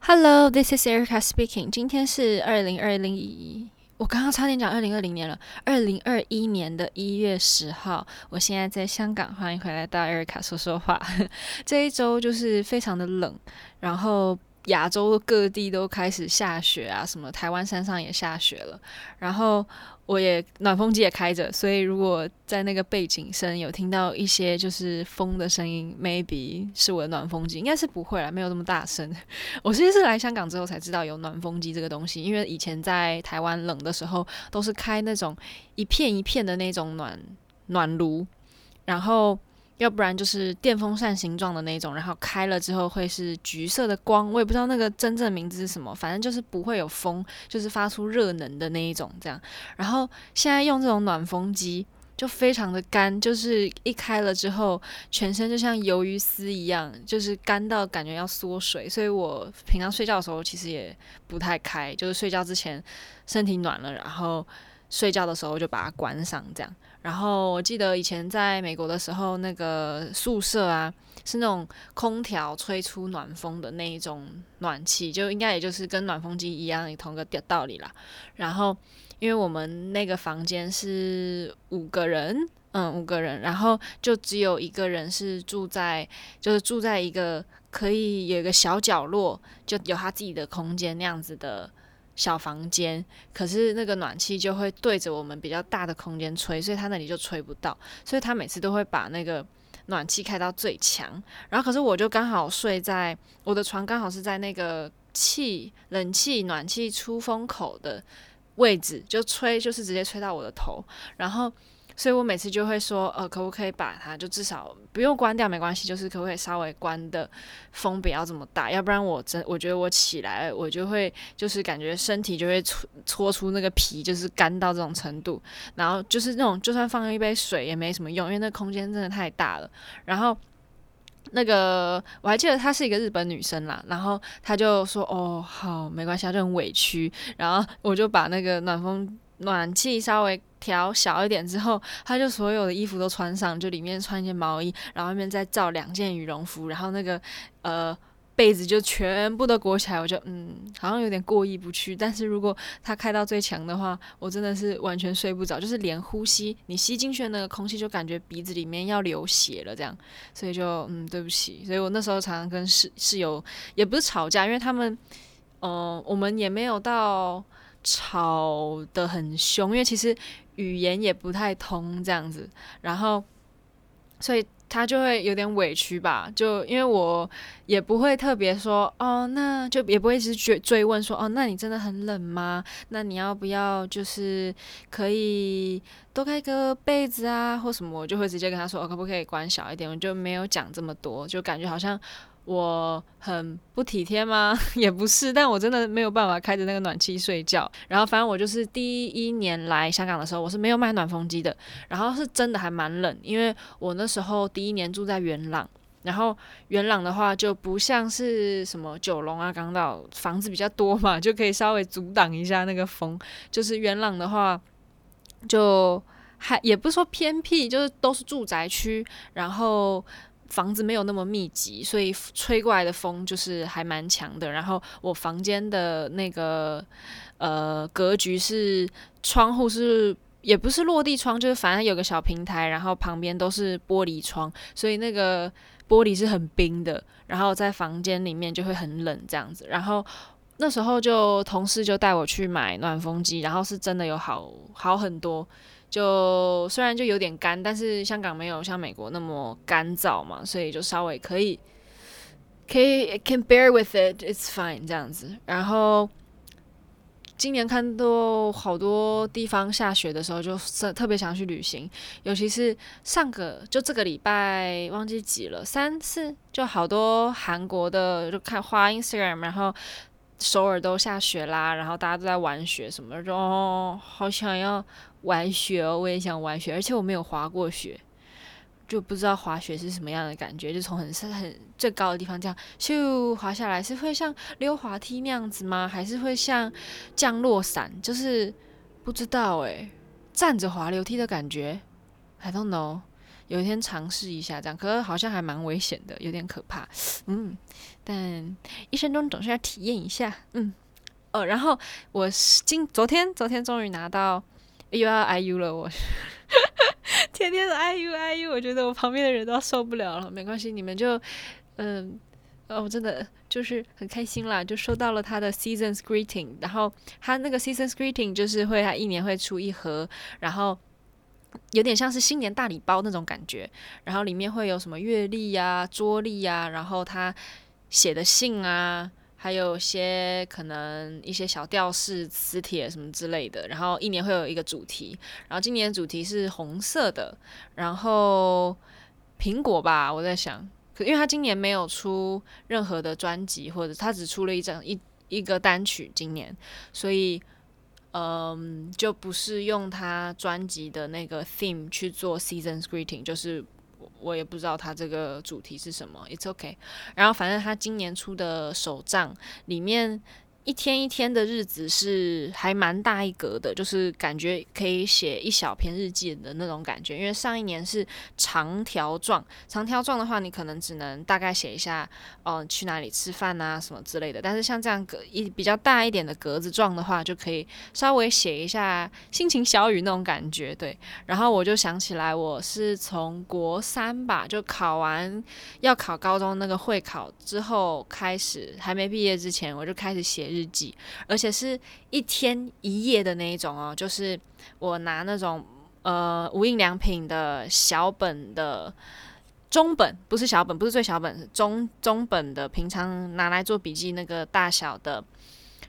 Hello, this is Erica speaking. 今天是二零二零，我刚刚差点讲二零二零年了。二零二一年的一月十号，我现在在香港，欢迎回来到 Erica 说说话。这一周就是非常的冷，然后亚洲各地都开始下雪啊，什么台湾山上也下雪了，然后。我也暖风机也开着，所以如果在那个背景声有听到一些就是风的声音，maybe 是我的暖风机，应该是不会啦，没有那么大声。我其实是来香港之后才知道有暖风机这个东西，因为以前在台湾冷的时候都是开那种一片一片的那种暖暖炉，然后。要不然就是电风扇形状的那种，然后开了之后会是橘色的光，我也不知道那个真正名字是什么，反正就是不会有风，就是发出热能的那一种这样。然后现在用这种暖风机就非常的干，就是一开了之后，全身就像鱿鱼丝一样，就是干到感觉要缩水。所以我平常睡觉的时候其实也不太开，就是睡觉之前身体暖了，然后睡觉的时候就把它关上这样。然后我记得以前在美国的时候，那个宿舍啊，是那种空调吹出暖风的那一种暖气，就应该也就是跟暖风机一样，同个道理啦。然后因为我们那个房间是五个人，嗯，五个人，然后就只有一个人是住在，就是住在一个可以有一个小角落，就有他自己的空间那样子的。小房间，可是那个暖气就会对着我们比较大的空间吹，所以他那里就吹不到，所以他每次都会把那个暖气开到最强。然后可是我就刚好睡在我的床，刚好是在那个气冷气暖气出风口的位置，就吹就是直接吹到我的头，然后。所以我每次就会说，呃，可不可以把它就至少不用关掉没关系，就是可不可以稍微关的风不要这么大，要不然我真我觉得我起来我就会就是感觉身体就会搓搓出那个皮，就是干到这种程度，然后就是那种就算放一杯水也没什么用，因为那空间真的太大了。然后那个我还记得她是一个日本女生啦，然后她就说，哦，好，没关系，她就很委屈，然后我就把那个暖风。暖气稍微调小一点之后，他就所有的衣服都穿上，就里面穿一件毛衣，然后外面再罩两件羽绒服，然后那个呃被子就全部都裹起来。我就嗯，好像有点过意不去。但是如果他开到最强的话，我真的是完全睡不着，就是连呼吸，你吸进去的那个空气就感觉鼻子里面要流血了这样。所以就嗯，对不起。所以我那时候常常跟室室友也不是吵架，因为他们嗯、我们也没有到。吵得很凶，因为其实语言也不太通这样子，然后所以他就会有点委屈吧。就因为我也不会特别说哦，那就也不会一直追追问说哦，那你真的很冷吗？那你要不要就是可以多开个被子啊，或什么？我就会直接跟他说哦，可不可以关小一点？我就没有讲这么多，就感觉好像。我很不体贴吗？也不是，但我真的没有办法开着那个暖气睡觉。然后反正我就是第一年来香港的时候，我是没有买暖风机的。然后是真的还蛮冷，因为我那时候第一年住在元朗，然后元朗的话就不像是什么九龙啊、港岛，房子比较多嘛，就可以稍微阻挡一下那个风。就是元朗的话，就还也不是说偏僻，就是都是住宅区，然后。房子没有那么密集，所以吹过来的风就是还蛮强的。然后我房间的那个呃格局是窗户是也不是落地窗，就是反正有个小平台，然后旁边都是玻璃窗，所以那个玻璃是很冰的。然后在房间里面就会很冷这样子。然后那时候就同事就带我去买暖风机，然后是真的有好好很多。就虽然就有点干，但是香港没有像美国那么干燥嘛，所以就稍微可以，可以 can bear with it，it's fine 这样子。然后今年看到好多地方下雪的时候，就特别想去旅行，尤其是上个就这个礼拜忘记几了，三四就好多韩国的就看花 Instagram，然后首尔都下雪啦，然后大家都在玩雪什么的，就哦好想要。玩雪哦，我也想玩雪，而且我没有滑过雪，就不知道滑雪是什么样的感觉。就从很很最高的地方这样咻滑下来，是会像溜滑梯那样子吗？还是会像降落伞？就是不知道诶，站着滑楼梯的感觉，I don't know，有一天尝试一下这样，可是好像还蛮危险的，有点可怕。嗯，但一生中总是要体验一下。嗯，哦，然后我今昨天昨天终于拿到又要 IU 了，我 天天的 IU IU，我觉得我旁边的人都受不了了。没关系，你们就嗯。哦，我真的就是很开心啦，就收到了他的 Seasons Greeting，然后他那个 Seasons Greeting 就是会他一年会出一盒，然后有点像是新年大礼包那种感觉，然后里面会有什么月历呀、桌历呀，然后他写的信啊，还有些可能一些小吊饰、磁铁什么之类的，然后一年会有一个主题，然后今年主题是红色的，然后苹果吧，我在想。可因为他今年没有出任何的专辑，或者他只出了一张一一个单曲，今年，所以，嗯，就不是用他专辑的那个 theme 去做 Seasons Greeting，就是我也不知道他这个主题是什么，It's okay。然后反正他今年出的手账里面。一天一天的日子是还蛮大一格的，就是感觉可以写一小篇日记的那种感觉。因为上一年是长条状，长条状的话，你可能只能大概写一下，哦、呃，去哪里吃饭啊什么之类的。但是像这样格一比较大一点的格子状的话，就可以稍微写一下心情小语那种感觉。对，然后我就想起来，我是从国三吧，就考完要考高中那个会考之后开始，还没毕业之前，我就开始写日记，而且是一天一页的那一种哦，就是我拿那种呃无印良品的小本的中本，不是小本，不是最小本，中中本的，平常拿来做笔记那个大小的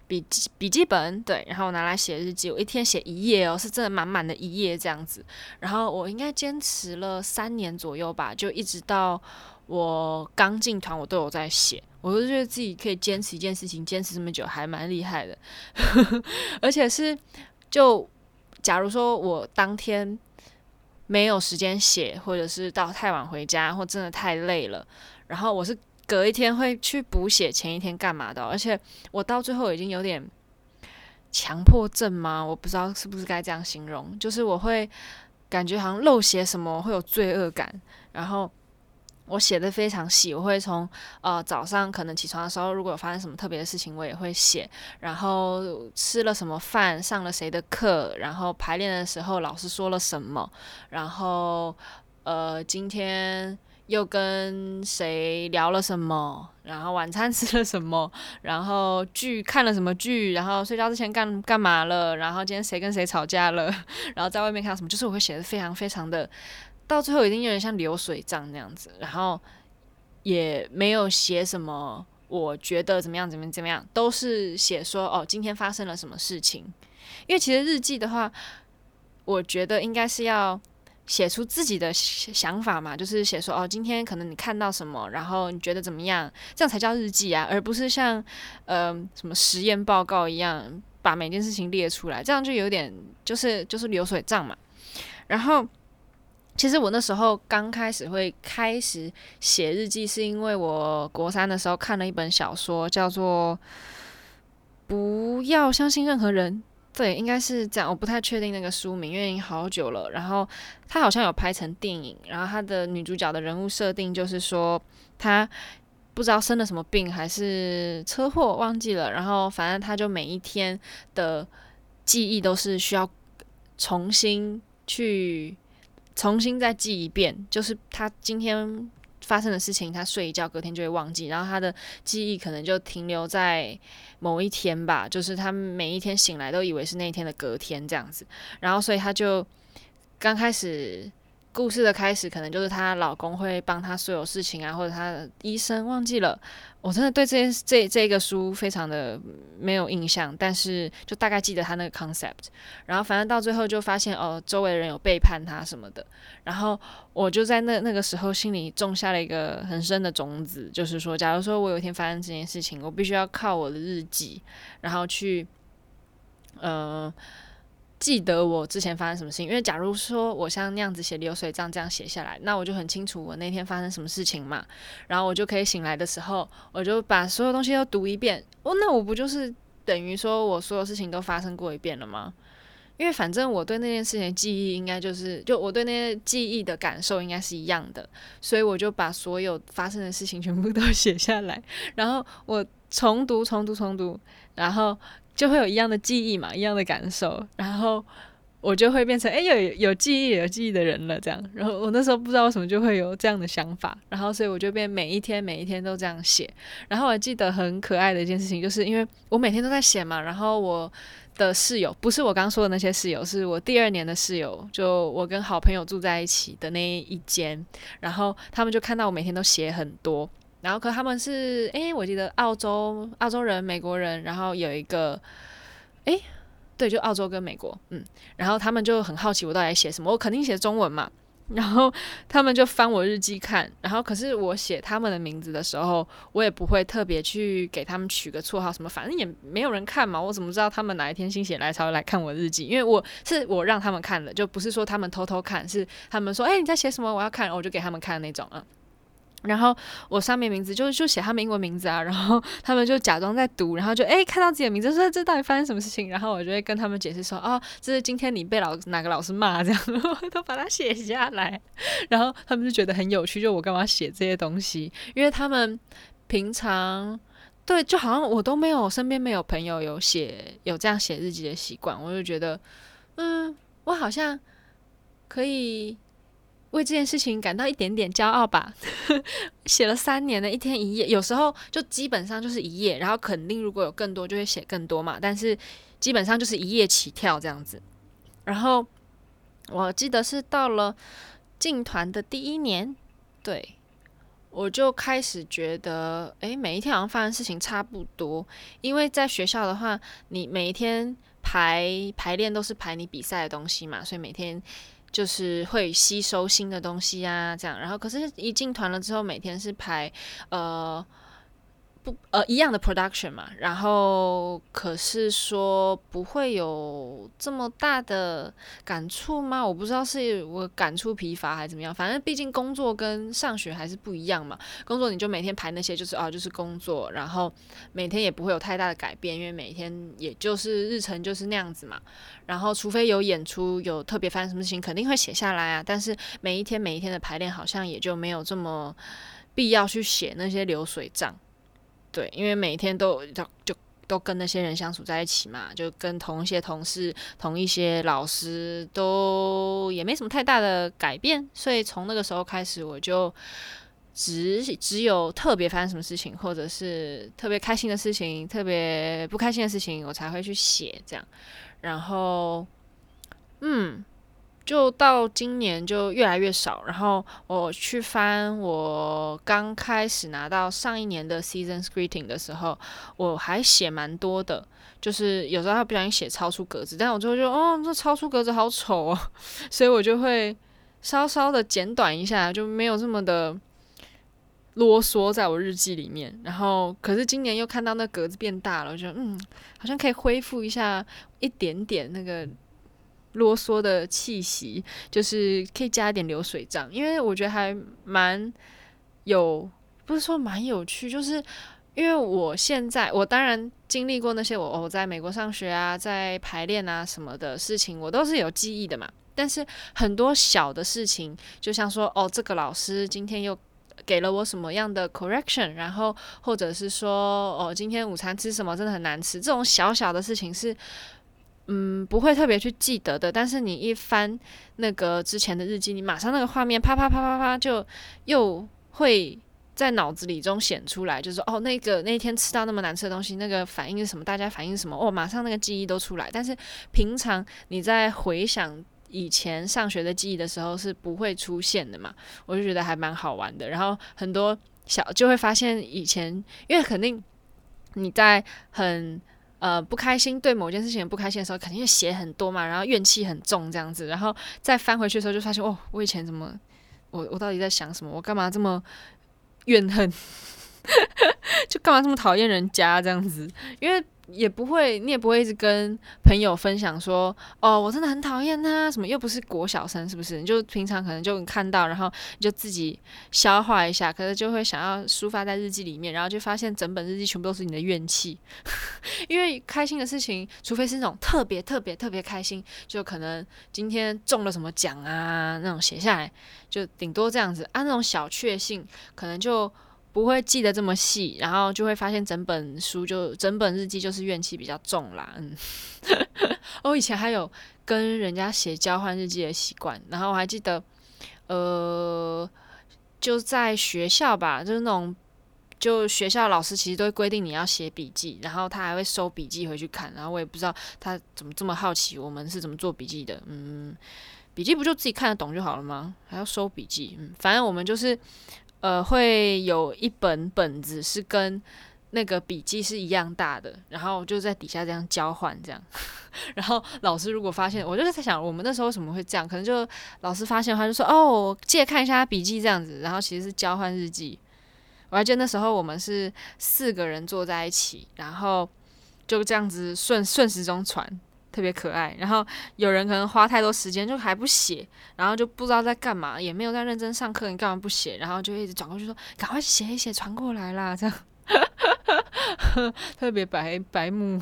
笔记笔记本，对，然后拿来写日记，我一天写一页哦，是真的满满的一页这样子，然后我应该坚持了三年左右吧，就一直到我刚进团，我都有在写。我都觉得自己可以坚持一件事情，坚持这么久，还蛮厉害的。而且是，就假如说我当天没有时间写，或者是到太晚回家，或真的太累了，然后我是隔一天会去补写前一天干嘛的。而且我到最后已经有点强迫症吗？我不知道是不是该这样形容，就是我会感觉好像漏写什么会有罪恶感，然后。我写的非常细，我会从呃早上可能起床的时候，如果有发生什么特别的事情，我也会写。然后吃了什么饭，上了谁的课，然后排练的时候老师说了什么，然后呃今天又跟谁聊了什么，然后晚餐 吃了什么，然后剧看了什么剧，然后睡觉之前干干嘛了，然后今天谁跟谁吵架了，然后在外面看到什么，就是我会写的非常非常的。到最后已经有点像流水账那样子，然后也没有写什么，我觉得怎么样怎么怎么样，都是写说哦，今天发生了什么事情。因为其实日记的话，我觉得应该是要写出自己的想法嘛，就是写说哦，今天可能你看到什么，然后你觉得怎么样，这样才叫日记啊，而不是像呃什么实验报告一样把每件事情列出来，这样就有点就是就是流水账嘛，然后。其实我那时候刚开始会开始写日记，是因为我国三的时候看了一本小说，叫做《不要相信任何人》。对，应该是这样，我不太确定那个书名，因为已经好久了。然后它好像有拍成电影，然后它的女主角的人物设定就是说，她不知道生了什么病，还是车祸忘记了。然后反正她就每一天的记忆都是需要重新去。重新再记一遍，就是他今天发生的事情，他睡一觉，隔天就会忘记，然后他的记忆可能就停留在某一天吧，就是他每一天醒来都以为是那一天的隔天这样子，然后所以他就刚开始。故事的开始可能就是她老公会帮她所有事情啊，或者她的医生忘记了。我真的对这件这这个书非常的没有印象，但是就大概记得他那个 concept。然后反正到最后就发现哦，周围的人有背叛她什么的。然后我就在那那个时候心里种下了一个很深的种子，就是说，假如说我有一天发生这件事情，我必须要靠我的日记，然后去，嗯、呃。记得我之前发生什么事情，因为假如说我像那样子写流水账这样写下来，那我就很清楚我那天发生什么事情嘛，然后我就可以醒来的时候，我就把所有东西都读一遍。哦，那我不就是等于说我所有事情都发生过一遍了吗？因为反正我对那件事情的记忆应该就是，就我对那些记忆的感受应该是一样的，所以我就把所有发生的事情全部都写下来，然后我重读、重读、重读，然后就会有一样的记忆嘛，一样的感受，然后。我就会变成哎、有有记忆有记忆的人了，这样。然后我那时候不知道为什么就会有这样的想法，然后所以我就变每一天每一天都这样写。然后我记得很可爱的一件事情，就是因为我每天都在写嘛。然后我的室友不是我刚说的那些室友，是我第二年的室友，就我跟好朋友住在一起的那一间。然后他们就看到我每天都写很多，然后可他们是哎、我记得澳洲澳洲人、美国人，然后有一个哎。对，就澳洲跟美国，嗯，然后他们就很好奇我到底写什么，我肯定写中文嘛，然后他们就翻我日记看，然后可是我写他们的名字的时候，我也不会特别去给他们取个绰号什么，反正也没有人看嘛，我怎么知道他们哪一天心血来潮来看我日记？因为我是我让他们看的，就不是说他们偷偷看，是他们说，哎，你在写什么？我要看，我就给他们看那种啊。然后我上面名字就就写他们英文名字啊，然后他们就假装在读，然后就诶看到自己的名字说这到底发生什么事情？然后我就会跟他们解释说哦，这是今天你被老哪个老师骂这样，然后都把它写下来，然后他们就觉得很有趣，就我干嘛写这些东西？因为他们平常对就好像我都没有身边没有朋友有写有这样写日记的习惯，我就觉得嗯，我好像可以。为这件事情感到一点点骄傲吧。写了三年的一天一页，有时候就基本上就是一页，然后肯定如果有更多就会写更多嘛。但是基本上就是一页起跳这样子。然后我记得是到了进团的第一年，对，我就开始觉得，诶，每一天好像发生事情差不多。因为在学校的话，你每一天排排练都是排你比赛的东西嘛，所以每天。就是会吸收新的东西啊，这样，然后可是，一进团了之后，每天是排，呃。不，呃，一样的 production 嘛，然后可是说不会有这么大的感触吗？我不知道是我感触疲乏还是怎么样，反正毕竟工作跟上学还是不一样嘛。工作你就每天排那些，就是啊，就是工作，然后每天也不会有太大的改变，因为每天也就是日程就是那样子嘛。然后除非有演出，有特别发生什么事情，肯定会写下来啊。但是每一天每一天的排练，好像也就没有这么必要去写那些流水账。对，因为每天都就就都跟那些人相处在一起嘛，就跟同一些同事、同一些老师都也没什么太大的改变，所以从那个时候开始，我就只只有特别发生什么事情，或者是特别开心的事情、特别不开心的事情，我才会去写这样。然后，嗯。就到今年就越来越少，然后我去翻我刚开始拿到上一年的 season Greeting 的时候，我还写蛮多的，就是有时候他不小心写超出格子，但我最后就哦，这超出格子好丑哦，所以我就会稍稍的简短一下，就没有这么的啰嗦在我日记里面。然后可是今年又看到那格子变大了，我觉得嗯，好像可以恢复一下一点点那个。啰嗦的气息，就是可以加一点流水账，因为我觉得还蛮有，不是说蛮有趣，就是因为我现在我当然经历过那些我我在美国上学啊，在排练啊什么的事情，我都是有记忆的嘛。但是很多小的事情，就像说哦，这个老师今天又给了我什么样的 correction，然后或者是说哦，今天午餐吃什么真的很难吃，这种小小的事情是。嗯，不会特别去记得的，但是你一翻那个之前的日记，你马上那个画面啪啪啪啪啪就又会在脑子里中显出来，就是哦，那个那天吃到那么难吃的东西，那个反应是什么？大家反应是什么？哦，马上那个记忆都出来。但是平常你在回想以前上学的记忆的时候是不会出现的嘛，我就觉得还蛮好玩的。然后很多小就会发现以前，因为肯定你在很。呃，不开心，对某件事情不开心的时候，肯定会写很多嘛，然后怨气很重这样子，然后再翻回去的时候，就发现哦，我以前怎么，我我到底在想什么？我干嘛这么怨恨？就干嘛这么讨厌人家这样子？因为也不会，你也不会一直跟朋友分享说，哦，我真的很讨厌他，什么又不是国小生，是不是？你就平常可能就看到，然后你就自己消化一下，可是就会想要抒发在日记里面，然后就发现整本日记全部都是你的怨气。因为开心的事情，除非是那种特别特别特别开心，就可能今天中了什么奖啊，那种写下来，就顶多这样子啊。那种小确幸，可能就。不会记得这么细，然后就会发现整本书就整本日记就是怨气比较重啦。嗯，我 以前还有跟人家写交换日记的习惯，然后我还记得，呃，就在学校吧，就是那种就学校老师其实都会规定你要写笔记，然后他还会收笔记回去看，然后我也不知道他怎么这么好奇我们是怎么做笔记的。嗯，笔记不就自己看得懂就好了吗？还要收笔记？嗯，反正我们就是。呃，会有一本本子是跟那个笔记是一样大的，然后就在底下这样交换，这样。然后老师如果发现，我就是在想，我们那时候为什么会这样？可能就老师发现的话，就说：“哦，借看一下他笔记这样子。”然后其实是交换日记。我还记得那时候我们是四个人坐在一起，然后就这样子顺顺时钟传。特别可爱，然后有人可能花太多时间就还不写，然后就不知道在干嘛，也没有在认真上课，你干嘛不写？然后就一直转过去说：“赶快写一写，传过来啦！”这样，特别白白目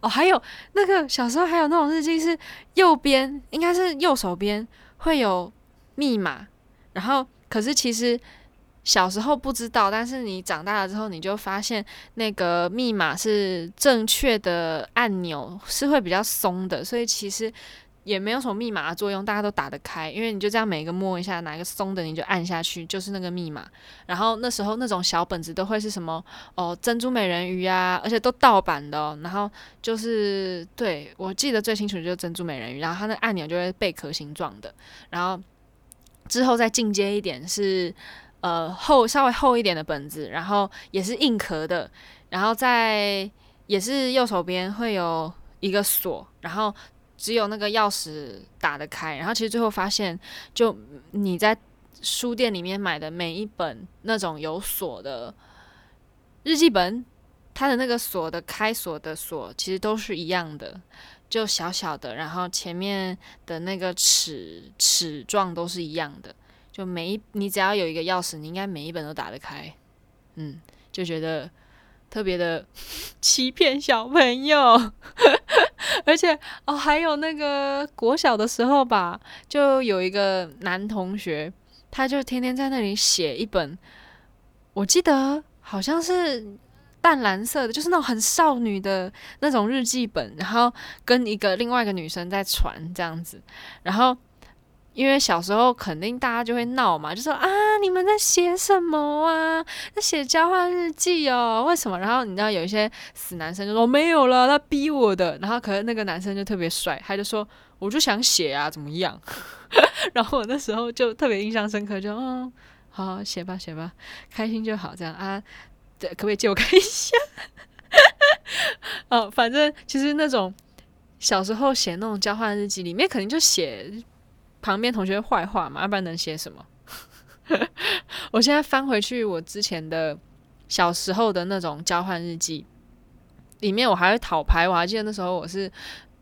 哦。还有那个小时候还有那种日记是右边应该是右手边会有密码，然后可是其实。小时候不知道，但是你长大了之后，你就发现那个密码是正确的按钮是会比较松的，所以其实也没有什么密码的作用，大家都打得开，因为你就这样每一个摸一下，哪一个松的你就按下去，就是那个密码。然后那时候那种小本子都会是什么哦，珍珠美人鱼啊，而且都盗版的。然后就是对，我记得最清楚的就是珍珠美人鱼，然后它那按钮就会贝壳形状的。然后之后再进阶一点是。呃，厚稍微厚一点的本子，然后也是硬壳的，然后在也是右手边会有一个锁，然后只有那个钥匙打得开。然后其实最后发现，就你在书店里面买的每一本那种有锁的日记本，它的那个锁的开锁的锁其实都是一样的，就小小的，然后前面的那个齿齿状都是一样的。就每一你只要有一个钥匙，你应该每一本都打得开，嗯，就觉得特别的 欺骗小朋友，而且哦，还有那个国小的时候吧，就有一个男同学，他就天天在那里写一本，我记得好像是淡蓝色的，就是那种很少女的那种日记本，然后跟一个另外一个女生在传这样子，然后。因为小时候肯定大家就会闹嘛，就说啊，你们在写什么啊？在写交换日记哦？为什么？然后你知道有一些死男生就说没有了，他逼我的。然后可是那个男生就特别帅，他就说我就想写啊，怎么样？然后我那时候就特别印象深刻，就嗯，好写吧写吧，开心就好这样啊。对，可不可以借我看一下？哦，反正其实那种小时候写那种交换日记里面，肯定就写。旁边同学坏话嘛，要不然能写什么？我现在翻回去我之前的小时候的那种交换日记，里面我还会讨牌。我还记得那时候我是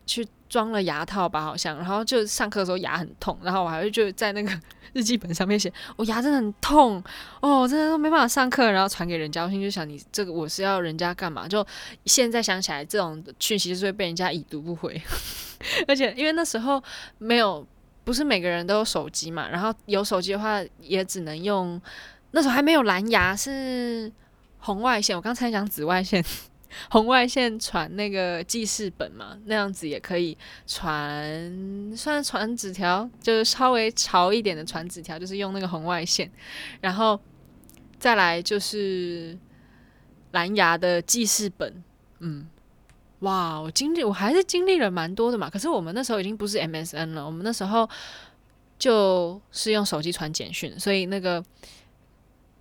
去装了牙套吧，好像，然后就上课的时候牙很痛，然后我还会就在那个日记本上面写，我牙真的很痛哦，我真的都没办法上课，然后传给人家。我心就想，你这个我是要人家干嘛？就现在想起来，这种讯息就是会被人家已读不回，而且因为那时候没有。不是每个人都有手机嘛，然后有手机的话也只能用，那时候还没有蓝牙，是红外线。我刚才讲紫外线，红外线传那个记事本嘛，那样子也可以传，算传纸条，就是稍微潮一点的传纸条，就是用那个红外线。然后再来就是蓝牙的记事本，嗯。哇，我经历我还是经历了蛮多的嘛。可是我们那时候已经不是 MSN 了，我们那时候就是用手机传简讯，所以那个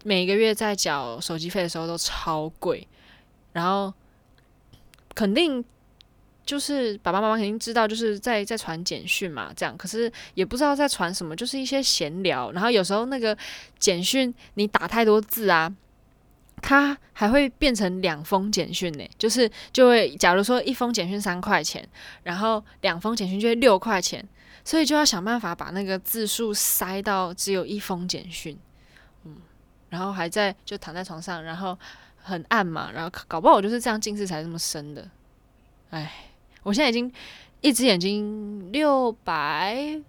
每个月在缴手机费的时候都超贵。然后肯定就是爸爸妈妈肯定知道，就是在在传简讯嘛，这样。可是也不知道在传什么，就是一些闲聊。然后有时候那个简讯你打太多字啊。它还会变成两封简讯呢，就是就会，假如说一封简讯三块钱，然后两封简讯就会六块钱，所以就要想办法把那个字数塞到只有一封简讯，嗯，然后还在就躺在床上，然后很暗嘛，然后搞不好我就是这样近视才这么深的，哎，我现在已经一只眼睛六百，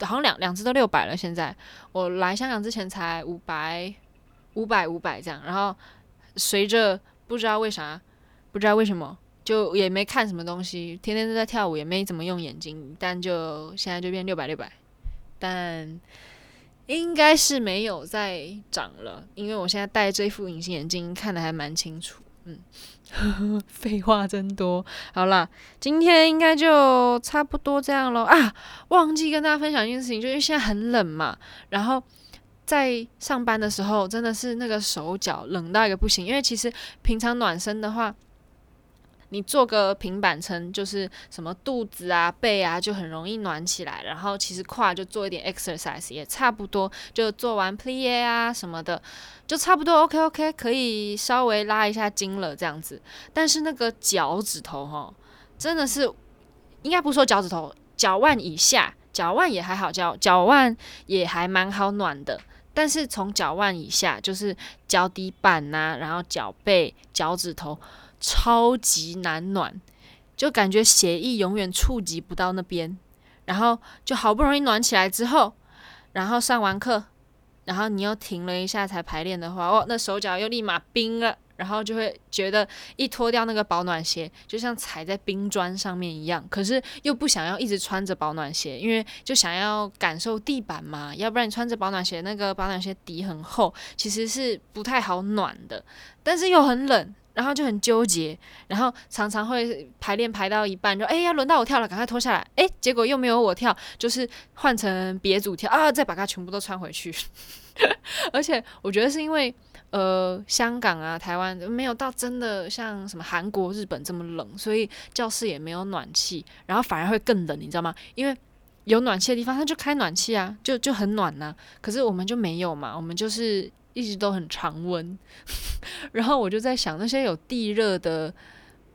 好像两两只都六百了，现在我来香港之前才五百。五百五百这样，然后随着不知道为啥，不知道为什么，就也没看什么东西，天天都在跳舞，也没怎么用眼睛，但就现在就变六百六百，但应该是没有再涨了，因为我现在戴这副隐形眼镜看得还蛮清楚。嗯，废话真多。好了，今天应该就差不多这样喽啊！忘记跟大家分享一件事情，就是现在很冷嘛，然后。在上班的时候，真的是那个手脚冷到一个不行。因为其实平常暖身的话，你做个平板撑，就是什么肚子啊、背啊，就很容易暖起来。然后其实胯就做一点 exercise 也差不多，就做完 plie 啊什么的，就差不多 OK OK，可以稍微拉一下筋了这样子。但是那个脚趾头哈，真的是应该不说脚趾头，脚腕以下，脚腕也还好，脚脚腕也还蛮好暖的。但是从脚腕以下，就是脚底板呐、然后脚背、脚趾头，超级难暖，就感觉血液永远触及不到那边。然后就好不容易暖起来之后，然后上完课，然后你又停了一下才排练的话，哦，那手脚又立马冰了。然后就会觉得一脱掉那个保暖鞋，就像踩在冰砖上面一样。可是又不想要一直穿着保暖鞋，因为就想要感受地板嘛。要不然你穿着保暖鞋，那个保暖鞋底很厚，其实是不太好暖的。但是又很冷，然后就很纠结。然后常常会排练排到一半就，就哎呀，轮到我跳了，赶快脱下来。哎，结果又没有我跳，就是换成别组跳啊，再把它全部都穿回去。而且我觉得是因为。呃，香港啊，台湾没有到真的像什么韩国、日本这么冷，所以教室也没有暖气，然后反而会更冷，你知道吗？因为有暖气的地方，它就开暖气啊，就就很暖呐、可是我们就没有嘛，我们就是一直都很常温。然后我就在想，那些有地热的，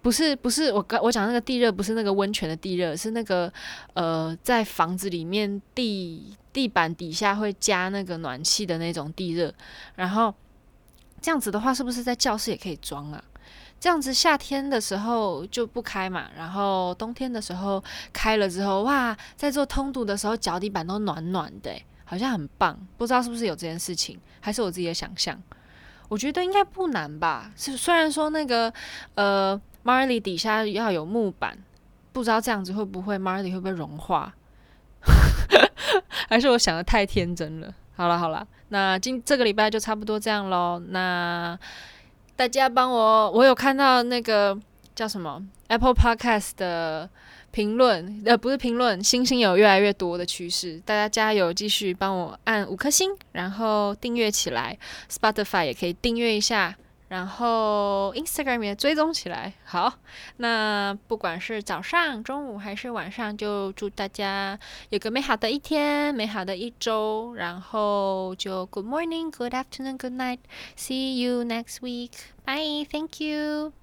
不是不是我刚我讲那个地热，不是那个温泉的地热，是那个呃，在房子里面地地板底下会加那个暖气的那种地热，然后。这样子的话，是不是在教室也可以装啊？这样子夏天的时候就不开嘛，然后冬天的时候开了之后，哇，在做通读的时候脚底板都暖暖的，好像很棒。不知道是不是有这件事情，还是我自己的想象？我觉得应该不难吧。是虽然说那个呃，Marley 底下要有木板，不知道这样子会不会 Marley 会不会融化？还是我想的太天真了？好了好了。那今这个礼拜就差不多这样喽。那大家帮我，我有看到那个叫什么 Apple Podcast 的评论，呃，不是评论，星星有越来越多的趋势。大家加油，继续帮我按五颗星，然后订阅起来。Spotify 也可以订阅一下。然后 Instagram 也追踪起来。好，那不管是早上、中午还是晚上，就祝大家有个美好的一天、美好的一周。然后就 Good morning, Good afternoon, Good night. See you next week. Bye. Thank you.